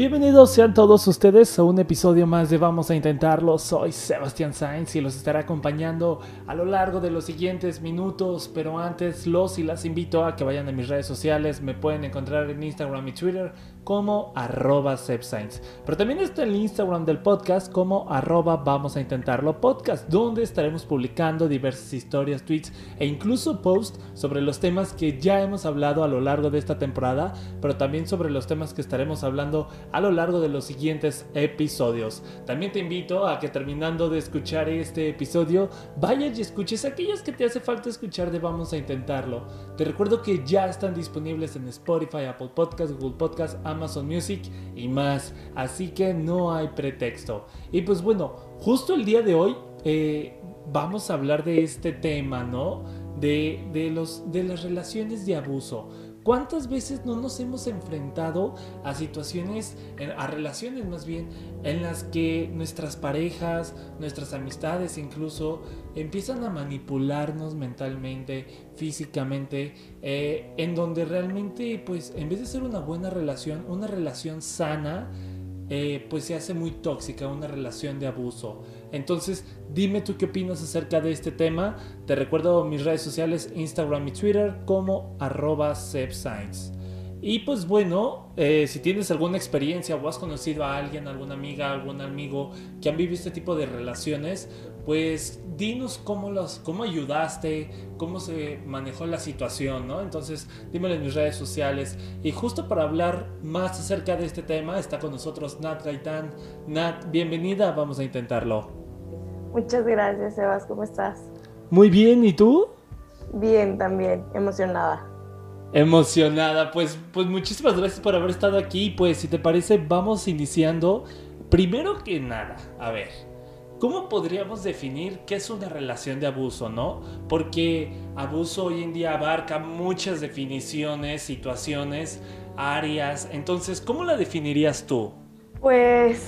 Bienvenidos sean todos ustedes a un episodio más de Vamos a Intentarlo. Soy Sebastián Sainz y los estaré acompañando a lo largo de los siguientes minutos. Pero antes los y las invito a que vayan a mis redes sociales. Me pueden encontrar en Instagram y Twitter como arroba Pero también está el Instagram del podcast como arroba vamos a intentarlo podcast, donde estaremos publicando diversas historias, tweets e incluso posts sobre los temas que ya hemos hablado a lo largo de esta temporada, pero también sobre los temas que estaremos hablando a lo largo de los siguientes episodios. También te invito a que terminando de escuchar este episodio, vayas y escuches aquellos que te hace falta escuchar de Vamos a Intentarlo. Te recuerdo que ya están disponibles en Spotify, Apple Podcasts, Google Podcasts, Amazon Music y más. Así que no hay pretexto. Y pues bueno, justo el día de hoy eh, vamos a hablar de este tema, ¿no? De, de, los, de las relaciones de abuso. ¿Cuántas veces no nos hemos enfrentado a situaciones, a relaciones más bien, en las que nuestras parejas, nuestras amistades incluso, empiezan a manipularnos mentalmente, físicamente, eh, en donde realmente, pues, en vez de ser una buena relación, una relación sana, eh, pues se hace muy tóxica, una relación de abuso. Entonces, dime tú qué opinas acerca de este tema. Te recuerdo mis redes sociales, Instagram y Twitter como arroba Y pues bueno, eh, si tienes alguna experiencia o has conocido a alguien, alguna amiga, algún amigo que han vivido este tipo de relaciones, pues dinos cómo, los, cómo ayudaste, cómo se manejó la situación, ¿no? Entonces, dímelo en mis redes sociales. Y justo para hablar más acerca de este tema, está con nosotros Nat Gaitán. Nat, bienvenida, vamos a intentarlo. Muchas gracias, Sebas, ¿cómo estás? Muy bien, ¿y tú? Bien, también, emocionada. Emocionada, pues, pues muchísimas gracias por haber estado aquí. Pues si te parece, vamos iniciando. Primero que nada, a ver, ¿cómo podríamos definir qué es una relación de abuso, no? Porque abuso hoy en día abarca muchas definiciones, situaciones, áreas. Entonces, ¿cómo la definirías tú? Pues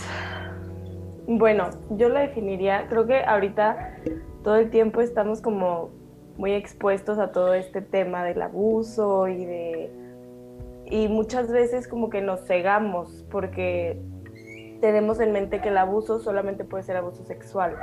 bueno, yo la definiría, creo que ahorita todo el tiempo estamos como muy expuestos a todo este tema del abuso y de y muchas veces como que nos cegamos porque tenemos en mente que el abuso solamente puede ser abuso sexual.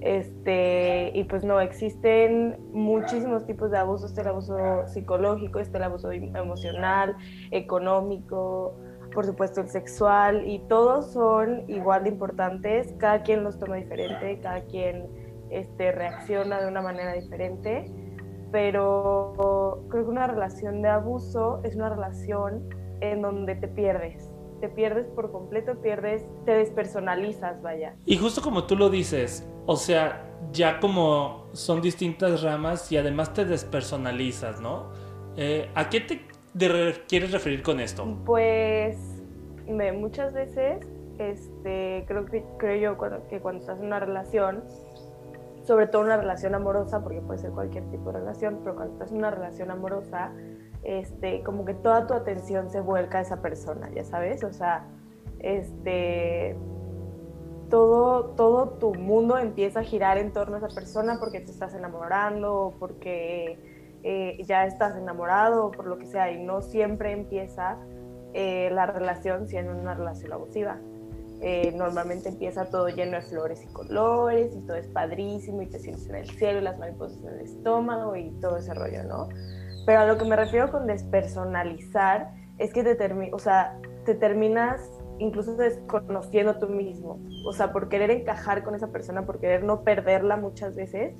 Este, y pues no, existen muchísimos tipos de abusos, está el abuso psicológico, está el abuso emocional, económico, por supuesto el sexual, y todos son igual de importantes, cada quien los toma diferente, cada quien este, reacciona de una manera diferente, pero creo que una relación de abuso es una relación en donde te pierdes, te pierdes por completo, pierdes, te despersonalizas, vaya. Y justo como tú lo dices, o sea, ya como son distintas ramas y además te despersonalizas, ¿no? Eh, ¿A qué te quieres referir con esto? Pues muchas veces, este, creo, que, creo yo que cuando estás en una relación, sobre todo una relación amorosa, porque puede ser cualquier tipo de relación, pero cuando estás en una relación amorosa, este, como que toda tu atención se vuelca a esa persona, ya sabes, o sea, este, todo, todo tu mundo empieza a girar en torno a esa persona porque te estás enamorando porque eh, ya estás enamorado por lo que sea y no siempre empieza eh, la relación siendo una relación abusiva. Eh, normalmente empieza todo lleno de flores y colores y todo es padrísimo y te sientes en el cielo y las mariposas en el estómago y todo ese rollo, ¿no? Pero a lo que me refiero con despersonalizar es que te, o sea, te terminas incluso desconociendo tú mismo. O sea, por querer encajar con esa persona, por querer no perderla muchas veces,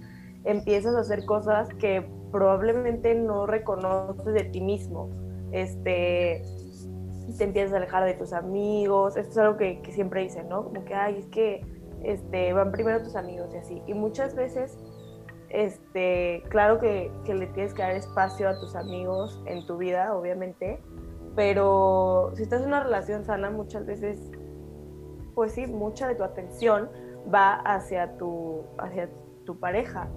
empiezas a hacer cosas que probablemente no reconoces de ti mismo. Este, te empiezas a alejar de tus amigos. Esto es algo que, siempre dicen, ¿no? Como que, ay, es que este, van primero tus amigos y así. Y muchas veces Este, claro que, que le tienes que dar espacio a tus amigos en tu vida, obviamente, pero si estás en una relación sana, muchas veces, pues sí, mucha de tu atención va hacia tu, hacia tu pareja.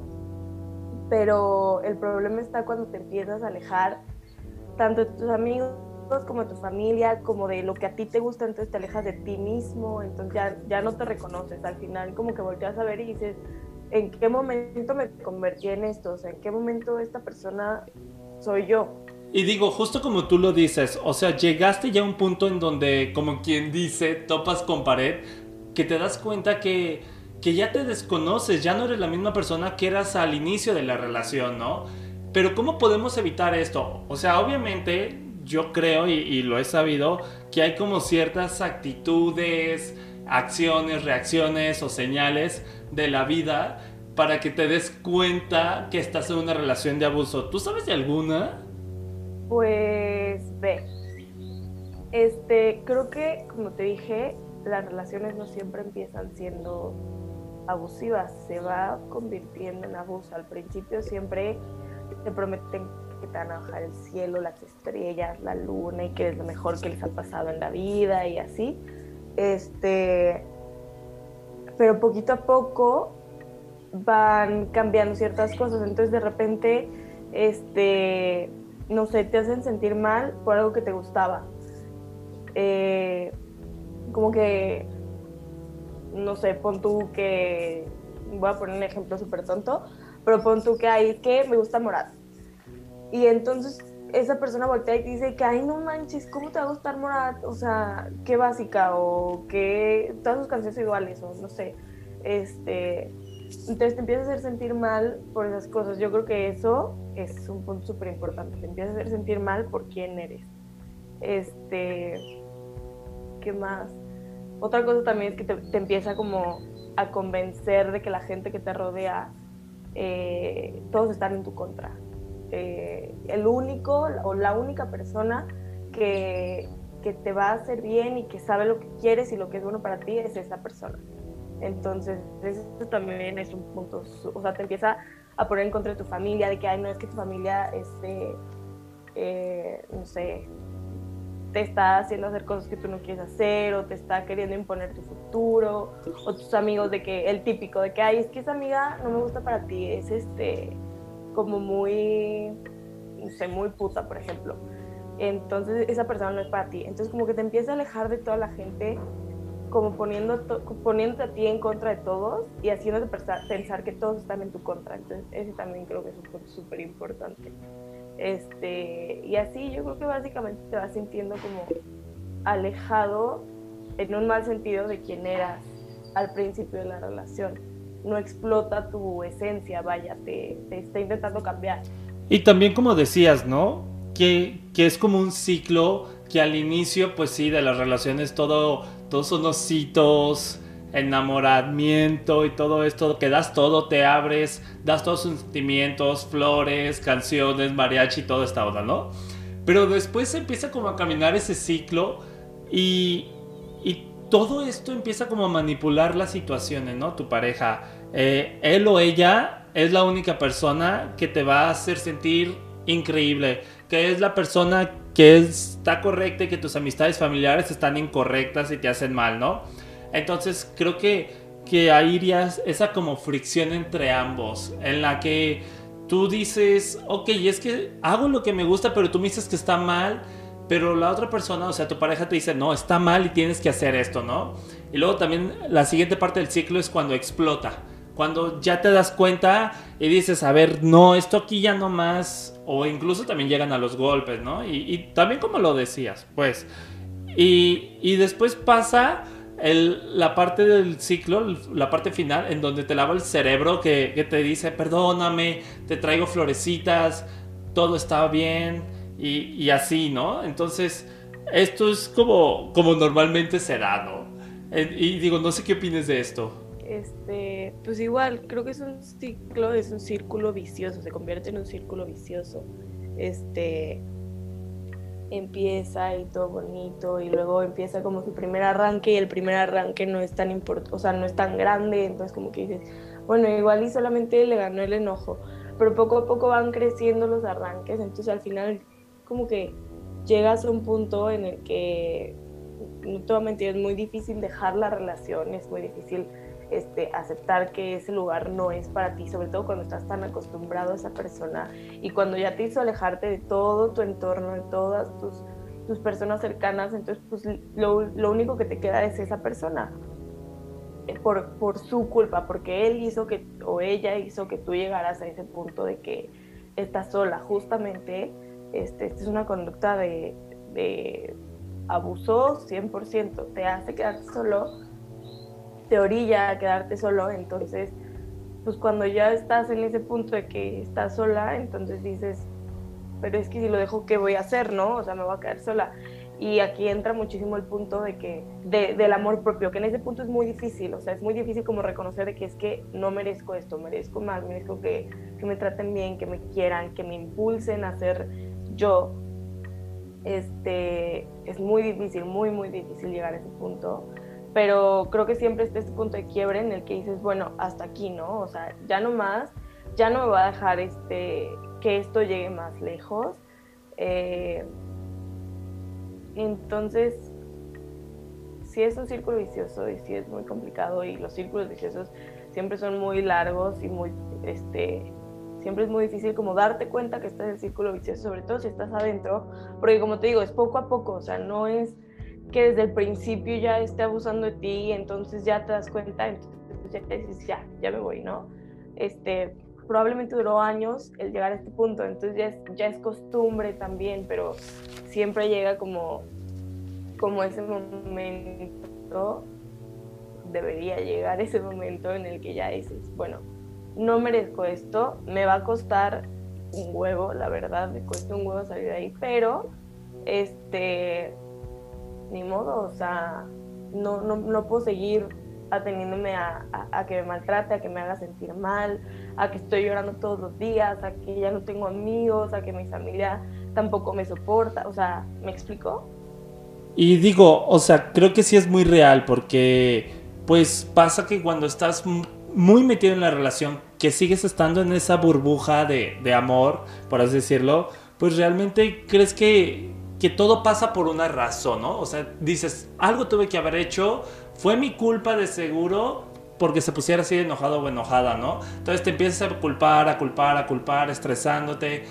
Pero el problema está cuando te empiezas a alejar tanto de tus amigos como de tu familia, como de lo que a ti te gusta, entonces te alejas de ti mismo, entonces ya, ya no te reconoces. Al final como que volteas a ver y dices, ¿en qué momento me convertí en esto? O sea, ¿en qué momento esta persona soy yo? Y digo, justo como tú lo dices, o sea, llegaste ya a un punto en donde, como quien dice, topas con pared, que te das cuenta que, que ya te desconoces, ya no eres la misma persona que eras al inicio de la relación, ¿no? Pero ¿cómo podemos evitar esto? O sea, obviamente yo creo y, lo he sabido que hay como ciertas actitudes, acciones, reacciones o señales de la vida para que te des cuenta que estás en una relación de abuso. ¿Tú sabes de alguna? Pues ve, este, creo que como te dije, las relaciones no siempre empiezan siendo abusivas, se va convirtiendo en abuso. Al principio siempre te prometen que te van a bajar el cielo, las estrellas, la luna y que es lo mejor que les ha pasado en la vida y así. Este, pero poquito a poco van cambiando ciertas cosas, entonces de repente, este, no sé, te hacen sentir mal por algo que te gustaba. Eh, como que, no sé, pon tú que, voy a poner un ejemplo súper tonto, pero pon tú que hay que me gusta Morat. Y entonces esa persona voltea y dice que, ay, no manches, ¿cómo te va a gustar Morat? O sea, qué básica, o que todas sus canciones iguales, o no sé. Este, entonces te empieza a hacer sentir mal por esas cosas. Yo creo que eso es un punto súper importante. Te empieza a hacer sentir mal por quién eres. Este, ¿qué más? Otra cosa también es que te, empieza como a convencer de que la gente que te rodea, eh, todos están en tu contra. Eh, el único o la única persona que, que te va a hacer bien y que sabe lo que quieres y lo que es bueno para ti es esa persona. Entonces, eso también es un punto, o sea, te empieza a poner en contra de tu familia, de que, ay, no es que tu familia, este, eh, no sé, te está haciendo hacer cosas que tú no quieres hacer, o te está queriendo imponer tu futuro, o tus amigos de que, el típico, de que, ay, es que esa amiga no me gusta para ti, es este, como muy, sé, muy puta, por ejemplo. Entonces, esa persona no es para ti. Entonces, como que te empieza a alejar de toda la gente como poniendo poniéndote a ti en contra de todos y haciéndote pensar que todos están en tu contra. Entonces, ese también creo que es súper importante. Este, y así yo creo que básicamente te vas sintiendo como alejado en un mal sentido de quién eras al principio de la relación. No explota tu esencia, vaya, te, te está intentando cambiar. Y también como decías, ¿no? Que, que es como un ciclo que al inicio, pues sí, de las relaciones todo todos son ositos, enamoramiento y todo esto, que das todo, te abres, das todos sus sentimientos, flores, canciones, mariachi, toda esta onda, ¿no? Pero después empieza como a caminar ese ciclo y, y todo esto empieza como a manipular las situaciones, ¿no? Tu pareja, eh, él o ella es la única persona que te va a hacer sentir increíble, que es la persona que está correcta y que tus amistades familiares están incorrectas y te hacen mal, ¿no? Entonces creo que, que ahí irías esa como fricción entre ambos, en la que tú dices, ok, es que hago lo que me gusta, pero tú me dices que está mal, pero la otra persona, o sea, tu pareja te dice, no, está mal y tienes que hacer esto, ¿no? Y luego también la siguiente parte del ciclo es cuando explota cuando ya te das cuenta y dices, a ver, no, esto aquí ya no más, o incluso también llegan a los golpes, ¿no? Y, también como lo decías, pues. Y, y después pasa el, la parte del ciclo, la parte final, en donde te lava el cerebro, que, te dice, perdóname, te traigo florecitas, todo está bien, y, así, ¿no? Entonces, esto es como, como normalmente se da, ¿no? Y digo, no sé qué opines de esto este, pues igual, creo que es un ciclo, es un círculo vicioso, se convierte en un círculo vicioso. Este, empieza y todo bonito y luego empieza como su primer arranque y el primer arranque no es tan importante, o sea, no es tan grande, entonces como que dices, bueno, igual y solamente le ganó el enojo, pero poco a poco van creciendo los arranques, entonces al final como que llegas a un punto en el que, no te es muy difícil dejar la relación, es muy difícil este, aceptar que ese lugar no es para ti, sobre todo cuando estás tan acostumbrado a esa persona y cuando ya te hizo alejarte de todo tu entorno, de todas tus, tus personas cercanas, entonces pues lo, lo único que te queda es esa persona. Eh, por, por, su culpa, porque él hizo que, o ella hizo que tú llegaras a ese punto de que estás sola. Justamente, este, esta es una conducta de, de abuso 100%, te hace quedarte solo, te orilla a quedarte solo, entonces, pues cuando ya estás en ese punto de que estás sola, entonces dices, pero es que si lo dejo, ¿qué voy a hacer, no? O sea, me voy a quedar sola. Y aquí entra muchísimo el punto de que, del amor propio, que en ese punto es muy difícil, o sea, es muy difícil como reconocer que es que no merezco esto, merezco más, merezco que, que me traten bien, que me quieran, que me impulsen a ser yo. Este, es muy difícil, muy, muy difícil llegar a ese punto, pero creo que siempre está este punto de quiebre en el que dices, bueno, hasta aquí, ¿no? O sea, ya no más, ya no me va a dejar este, que esto llegue más lejos. Eh, entonces, sí es un círculo vicioso y sí es muy complicado y los círculos viciosos siempre son muy largos y muy, este, siempre es muy difícil como darte cuenta que estás en el círculo vicioso, sobre todo si estás adentro, porque como te digo, es poco a poco, o sea, no es que desde el principio ya esté abusando de ti entonces ya te das cuenta, entonces ya dices, ya, ya me voy, ¿no? Este, probablemente duró años el llegar a este punto, entonces ya es, ya es costumbre también, pero siempre llega como, como ese momento, debería llegar ese momento en el que ya dices, bueno, no merezco esto, me va a costar un huevo, la verdad, me cuesta un huevo salir de ahí, pero este, ni modo, o sea, no, no, no puedo seguir ateniéndome a, a, que me maltrate, a que me haga sentir mal, a que estoy llorando todos los días, a que ya no tengo amigos, a que mi familia tampoco me soporta, o sea, ¿me explico? Y digo, o sea, creo que sí es muy real porque pues pasa que cuando estás muy metido en la relación, que sigues estando en esa burbuja de, de amor, por así decirlo, pues realmente crees que, que todo pasa por una razón, ¿no? O sea, dices, algo tuve que haber hecho, fue mi culpa de seguro, porque se pusiera así enojado o enojada, ¿no? Entonces te empiezas a culpar, a culpar, a culpar, estresándote,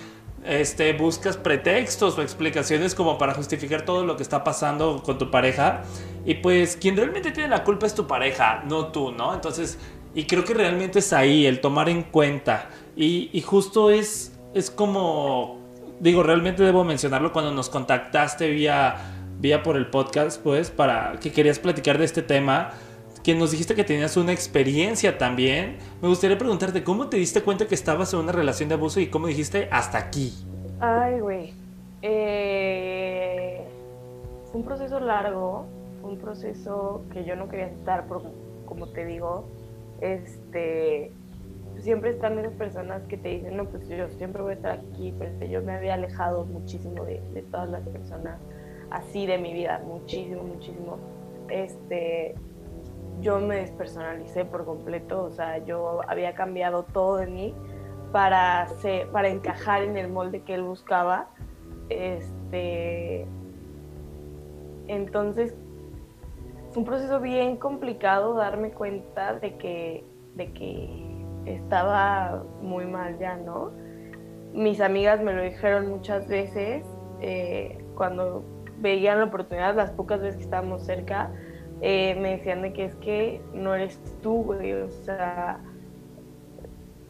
este, buscas pretextos o explicaciones como para justificar todo lo que está pasando con tu pareja. Y pues quien realmente tiene la culpa es tu pareja, no tú, ¿no? Entonces, y creo que realmente es ahí el tomar en cuenta. Y, y justo es, es como, digo, realmente debo mencionarlo cuando nos contactaste vía, vía por el podcast, pues, para que querías platicar de este tema que nos dijiste que tenías una experiencia también. Me gustaría preguntarte, ¿cómo te diste cuenta que estabas en una relación de abuso y cómo dijiste hasta aquí? Ay, güey. Eh, fue un proceso largo, fue un proceso que yo no quería estar, por, como te digo, este, siempre están esas personas que te dicen, no, pues yo siempre voy a estar aquí, pero yo me había alejado muchísimo de, de todas las personas así de mi vida, muchísimo, muchísimo. Este, yo me despersonalicé por completo, o sea, yo había cambiado todo de mí para, para encajar en el molde que él buscaba. Este, entonces, fue un proceso bien complicado darme cuenta de que, de que estaba muy mal ya, ¿no? Mis amigas me lo dijeron muchas veces eh, cuando veían la oportunidad, las pocas veces que estábamos cerca, eh, me decían de que es que no eres tú, güey, o sea,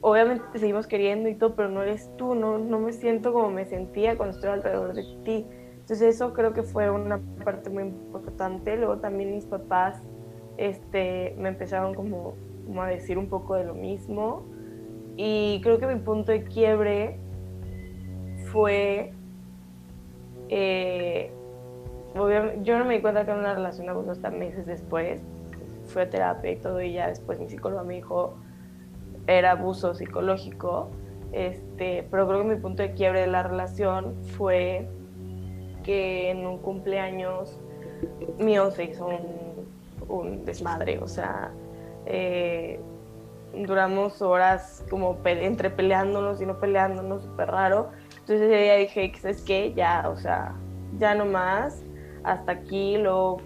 obviamente te seguimos queriendo y todo, pero no eres tú, no, no me siento como me sentía cuando estoy alrededor de ti. Entonces eso creo que fue una parte muy importante. Luego también mis papás este, me empezaron como, como a decir un poco de lo mismo. Y creo que mi punto de quiebre fue eh, yo no me di cuenta que era una relación abuso hasta meses después. Fui a terapia y todo, y ya después mi psicólogo me dijo era abuso psicológico. Este, pero creo que mi punto de quiebre de la relación fue que en un cumpleaños mío se hizo un desmadre, o sea, eh, duramos horas como entre peleándonos y no peleándonos, súper raro. Entonces ese día dije, es que ya, o sea, ya no más, hasta aquí, luego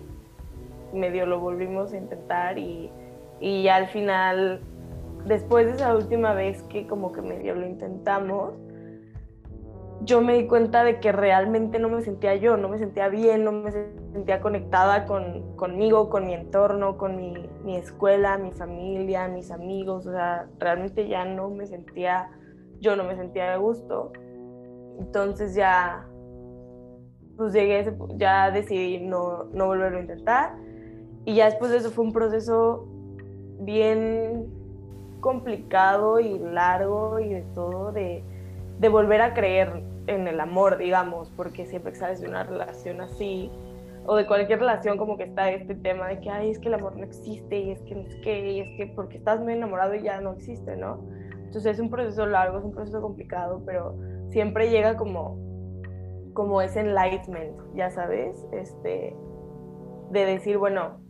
medio lo volvimos a intentar y, y ya al final, después de esa última vez que como que medio lo intentamos, yo me di cuenta de que realmente no me sentía yo, no me sentía bien, no me sentía conectada con, conmigo, con mi entorno, con mi, mi, escuela, mi familia, mis amigos, o sea, realmente ya no me sentía, yo no me sentía de gusto. Entonces ya, pues llegué, ya decidí no, no volverlo a intentar. Y ya después de eso fue un proceso bien complicado y largo y de todo, de de volver a creer en el amor, digamos, porque siempre que sales de una relación así, o de cualquier relación como que está este tema de que, ay, es que el amor no existe, y es que no es que, y es que porque estás muy enamorado y ya no existe, ¿no? Entonces es un proceso largo, es un proceso complicado, pero siempre llega como, como ese enlightenment, ya sabes, este, de decir, bueno,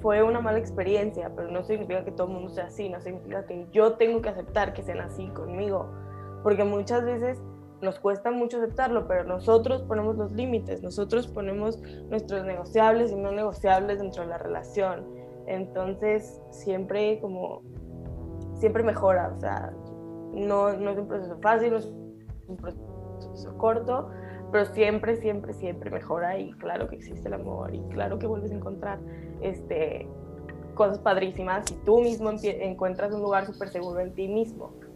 fue una mala experiencia, pero no significa que todo el mundo sea así, no significa que yo tengo que aceptar que sean así conmigo porque muchas veces nos cuesta mucho aceptarlo, pero nosotros ponemos los límites, nosotros ponemos nuestros negociables y no negociables dentro de la relación. Entonces, siempre como, siempre mejora, o sea, no, no es un proceso fácil, no es un proceso corto, pero siempre, siempre, siempre mejora y claro que existe el amor y claro que vuelves a encontrar este, cosas padrísimas y tú mismo encuentras un lugar súper seguro en ti mismo.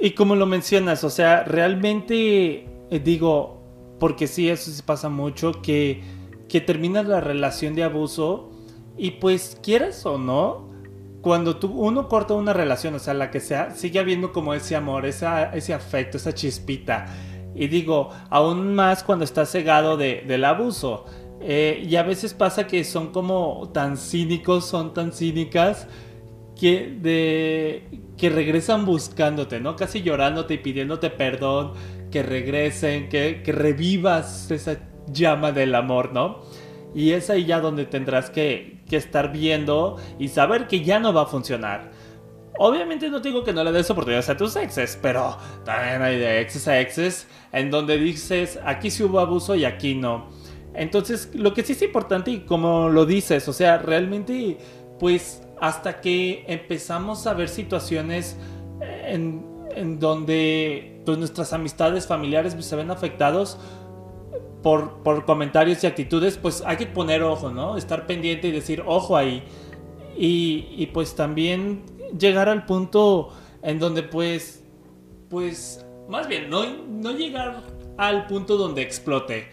Y como lo mencionas, o sea, realmente eh, digo, porque sí, eso se pasa mucho, que, que termina la relación de abuso y pues quieras o no, cuando tú, uno corta una relación, o sea, la que sea, sigue habiendo como ese amor, esa, ese afecto, esa chispita. Y digo, aún más cuando estás cegado de, del abuso. Eh, y a veces pasa que son como tan cínicos, son tan cínicas que, de, que regresan buscándote, ¿no? Casi llorándote y pidiéndote perdón, que regresen, que, revivas esa llama del amor, ¿no? Y es ahí ya donde tendrás que, que, estar viendo y saber que ya no va a funcionar. Obviamente no digo que no le des oportunidades a tus exes, pero también hay de exes a exes en donde dices, aquí sí hubo abuso y aquí no. Entonces, lo que sí es importante y como lo dices, o sea, realmente, pues hasta que empezamos a ver situaciones en, donde pues, nuestras amistades familiares se ven afectados por, por, comentarios y actitudes, pues hay que poner ojo, ¿no? Estar pendiente y decir, ojo ahí. Y, y pues también llegar al punto en donde pues, pues, más bien, no, no llegar al punto donde explote.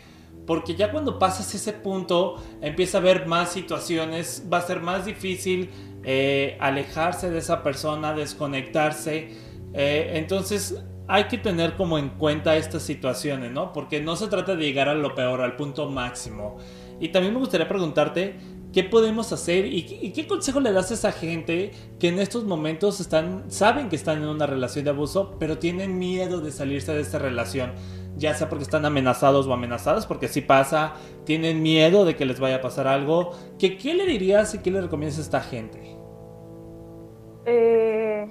Porque ya cuando pasas ese punto, empieza a haber más situaciones, va a ser más difícil eh, alejarse de esa persona, desconectarse. Eh, entonces hay que tener como en cuenta estas situaciones, ¿no? Porque no se trata de llegar a lo peor, al punto máximo. Y también me gustaría preguntarte, ¿qué podemos hacer y, qué consejo le das a esa gente que en estos momentos están, saben que están en una relación de abuso, pero tienen miedo de salirse de esta relación? Ya sea porque están amenazados o amenazadas, porque si pasa, tienen miedo de que les vaya a pasar algo. ¿Qué, qué le dirías y qué le recomiendas a esta gente? Eh,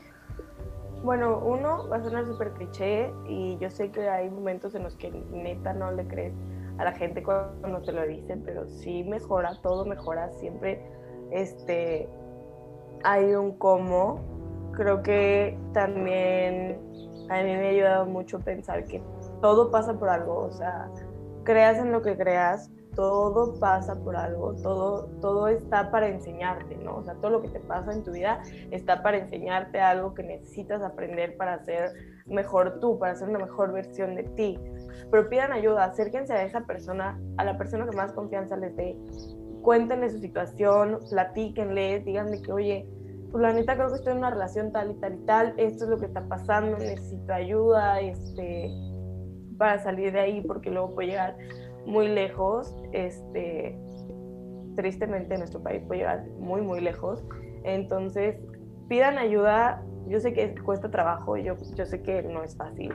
bueno, uno va a sonar súper cliché y yo sé que hay momentos en los que neta no le crees a la gente cuando te lo dicen, pero sí mejora, todo mejora, siempre este, hay un cómo. Creo que también a mí me ha ayudado mucho pensar que todo pasa por algo, o sea, creas en lo que creas, todo pasa por algo, todo, todo está para enseñarte, ¿no? O sea, todo lo que te pasa en tu vida está para enseñarte algo que necesitas aprender para ser mejor tú, para ser una mejor versión de ti. Pero pidan ayuda, acérquense a esa persona, a la persona que más confianza les dé, cuéntenle su situación, platíquenle, díganle que, oye, pues la neta creo que estoy en una relación tal y tal y tal, esto es lo que está pasando, necesito ayuda, este, para salir de ahí, porque luego puede llegar muy lejos, este, tristemente nuestro país puede llegar muy, muy lejos. Entonces, pidan ayuda. Yo sé que cuesta trabajo, yo, yo sé que no es fácil,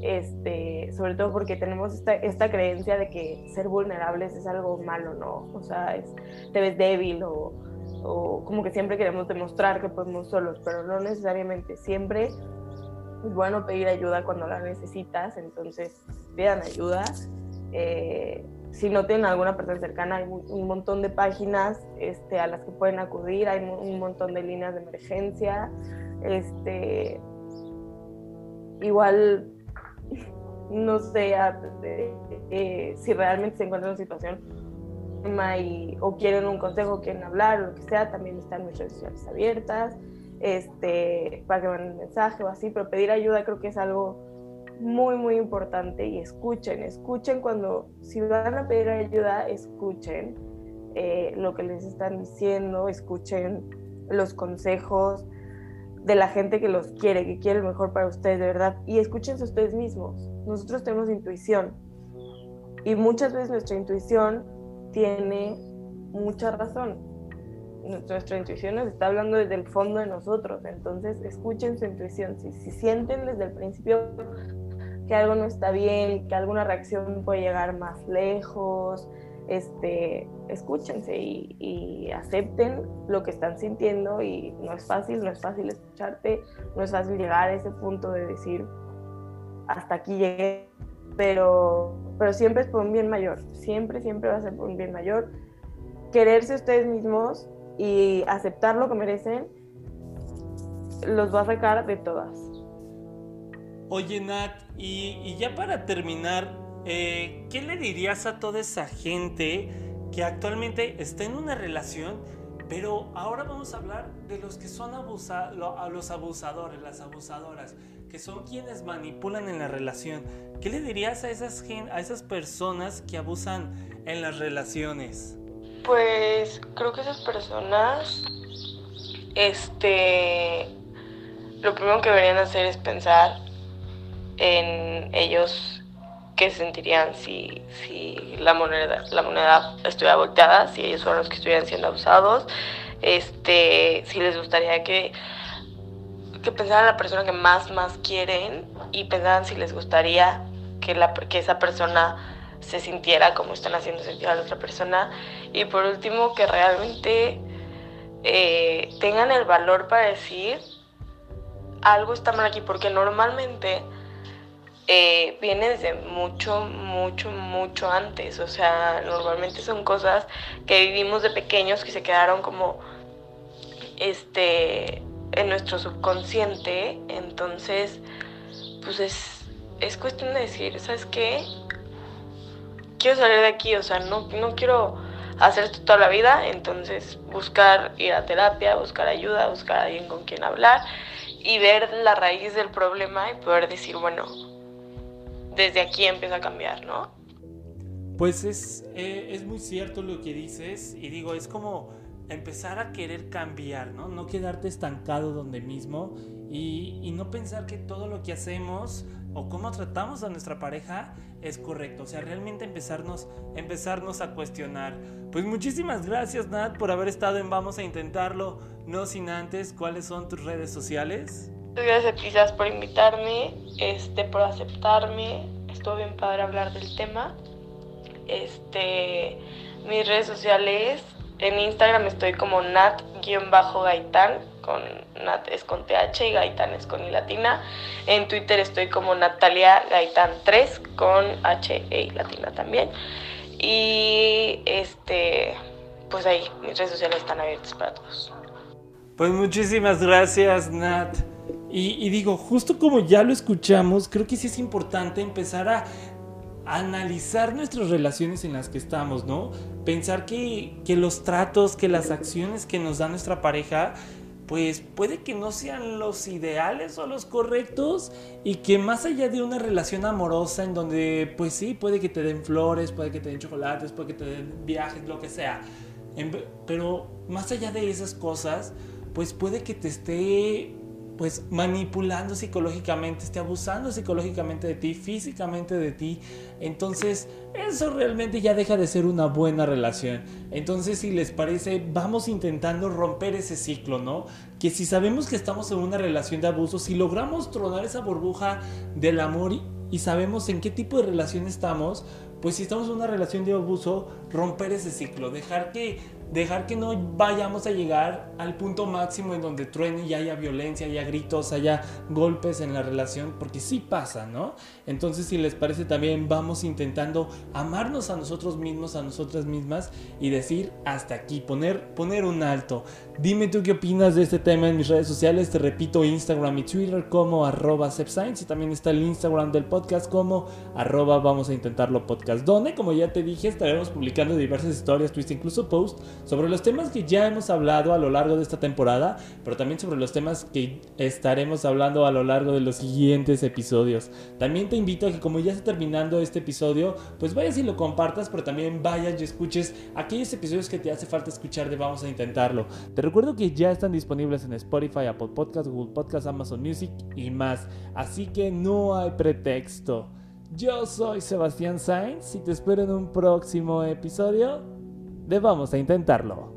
este, sobre todo porque tenemos esta, esta creencia de que ser vulnerables es algo malo, ¿no? O sea, es, te ves débil o o como que siempre queremos demostrar que podemos solos, pero no necesariamente. Siempre es bueno pedir ayuda cuando la necesitas, entonces pidan ayuda. Eh, si no tienen alguna persona cercana, hay un montón de páginas este, a las que pueden acudir, hay un montón de líneas de emergencia. Este, igual, no sé eh, si realmente se encuentran en una situación y, o quieren un consejo, quieren hablar, lo que sea, también están mis redes sociales abiertas este, para que manden mensaje o así, pero pedir ayuda creo que es algo muy, muy importante y escuchen, escuchen cuando, si van a pedir ayuda, escuchen eh, lo que les están diciendo, escuchen los consejos de la gente que los quiere, que quiere lo mejor para ustedes, de verdad, y escúchense ustedes mismos. Nosotros tenemos intuición y muchas veces nuestra intuición tiene mucha razón. Nuestra intuición nos está hablando desde el fondo de nosotros, entonces escuchen su intuición. Si, si sienten desde el principio que algo no está bien, que alguna reacción puede llegar más lejos, este, escúchense y, y, acepten lo que están sintiendo y no es fácil, no es fácil escucharte, no es fácil llegar a ese punto de decir hasta aquí llegué, pero, pero siempre es por un bien mayor, siempre, siempre va a ser por un bien mayor. Quererse ustedes mismos y aceptar lo que merecen los va a sacar de todas. Oye Nat, y, ya para terminar, eh, ¿qué le dirías a toda esa gente que actualmente está en una relación, pero ahora vamos a hablar de los que son abusa los abusadores, las abusadoras, que son quienes manipulan en la relación? ¿Qué le dirías a esas, a esas personas que abusan en las relaciones? Pues creo que esas personas, este, lo primero que deberían hacer es pensar en ellos qué sentirían si, si la, moneda, la moneda estuviera volteada, si ellos fueron los que estuvieran siendo abusados, este, si les gustaría que, que pensaran la persona que más, más quieren y pensaran si les gustaría que, la, que esa persona se sintiera como están haciendo sentir a la otra persona. Y por último, que realmente eh, tengan el valor para decir algo está mal aquí, porque normalmente eh, viene desde mucho, mucho, mucho antes. O sea, normalmente son cosas que vivimos de pequeños que se quedaron como este en nuestro subconsciente. Entonces, pues es, es cuestión de decir, ¿sabes qué? Quiero salir de aquí, o sea, no, no quiero hacer esto toda la vida, entonces buscar ir a terapia, buscar ayuda, buscar a alguien con quien hablar y ver la raíz del problema y poder decir, bueno, desde aquí empieza a cambiar, ¿no? Pues es, eh, es muy cierto lo que dices y digo, es como empezar a querer cambiar, ¿no? No quedarte estancado donde mismo y, y no pensar que todo lo que hacemos o cómo tratamos a nuestra pareja es correcto. O sea, realmente empezarnos, empezarnos a cuestionar. Pues muchísimas gracias, Nat, por haber estado en Vamos a Intentarlo. No sin antes, ¿cuáles son tus redes sociales? Gracias, quizás por invitarme, este, por aceptarme. Estuvo bien padre hablar del tema. Este, mis redes sociales, en Instagram estoy como nat-gaitán con Nat es con TH y Gaitán es con I latina. En Twitter estoy como Natalia Gaitán 3 con H e I latina también. Y este, pues ahí, mis redes sociales están abiertas para todos. Pues muchísimas gracias, Nat. Y, y, digo, justo como ya lo escuchamos, creo que sí es importante empezar a analizar nuestras relaciones en las que estamos, ¿no? Pensar que, que los tratos, que las acciones que nos da nuestra pareja pues puede que no sean los ideales o los correctos y que más allá de una relación amorosa en donde pues sí, puede que te den flores, puede que te den chocolates, puede que te den viajes, lo que sea, pero más allá de esas cosas, pues puede que te esté pues manipulando psicológicamente, esté abusando psicológicamente de ti, físicamente de ti. Entonces, eso realmente ya deja de ser una buena relación. Entonces, si les parece, vamos intentando romper ese ciclo, ¿no? Que si sabemos que estamos en una relación de abuso, si logramos tronar esa burbuja del amor y sabemos en qué tipo de relación estamos, pues si estamos en una relación de abuso, romper ese ciclo, dejar que dejar que no vayamos a llegar al punto máximo en donde truene y haya violencia, haya gritos, haya golpes en la relación, porque sí pasa, ¿no? Entonces, si les parece también, vamos intentando amarnos a nosotros mismos, a nosotras mismas y decir hasta aquí, poner, poner un alto. Dime tú qué opinas de este tema en mis redes sociales, te repito Instagram y Twitter como arroba y también está el Instagram del podcast como arroba vamos a intentarlo podcast, donde como ya te dije estaremos publicando diversas historias, tweets, incluso posts sobre los temas que ya hemos hablado a lo largo de esta temporada, pero también sobre los temas que estaremos hablando a lo largo de los siguientes episodios. También te invito a que como ya está terminando este episodio, pues vayas y lo compartas, pero también vayas y escuches aquellos episodios que te hace falta escuchar de Vamos a Intentarlo. Recuerdo que ya están disponibles en Spotify, Apple Podcast, Google Podcast, Amazon Music y más, así que no hay pretexto. Yo soy Sebastián Sainz y te espero en un próximo episodio de Vamos a Intentarlo.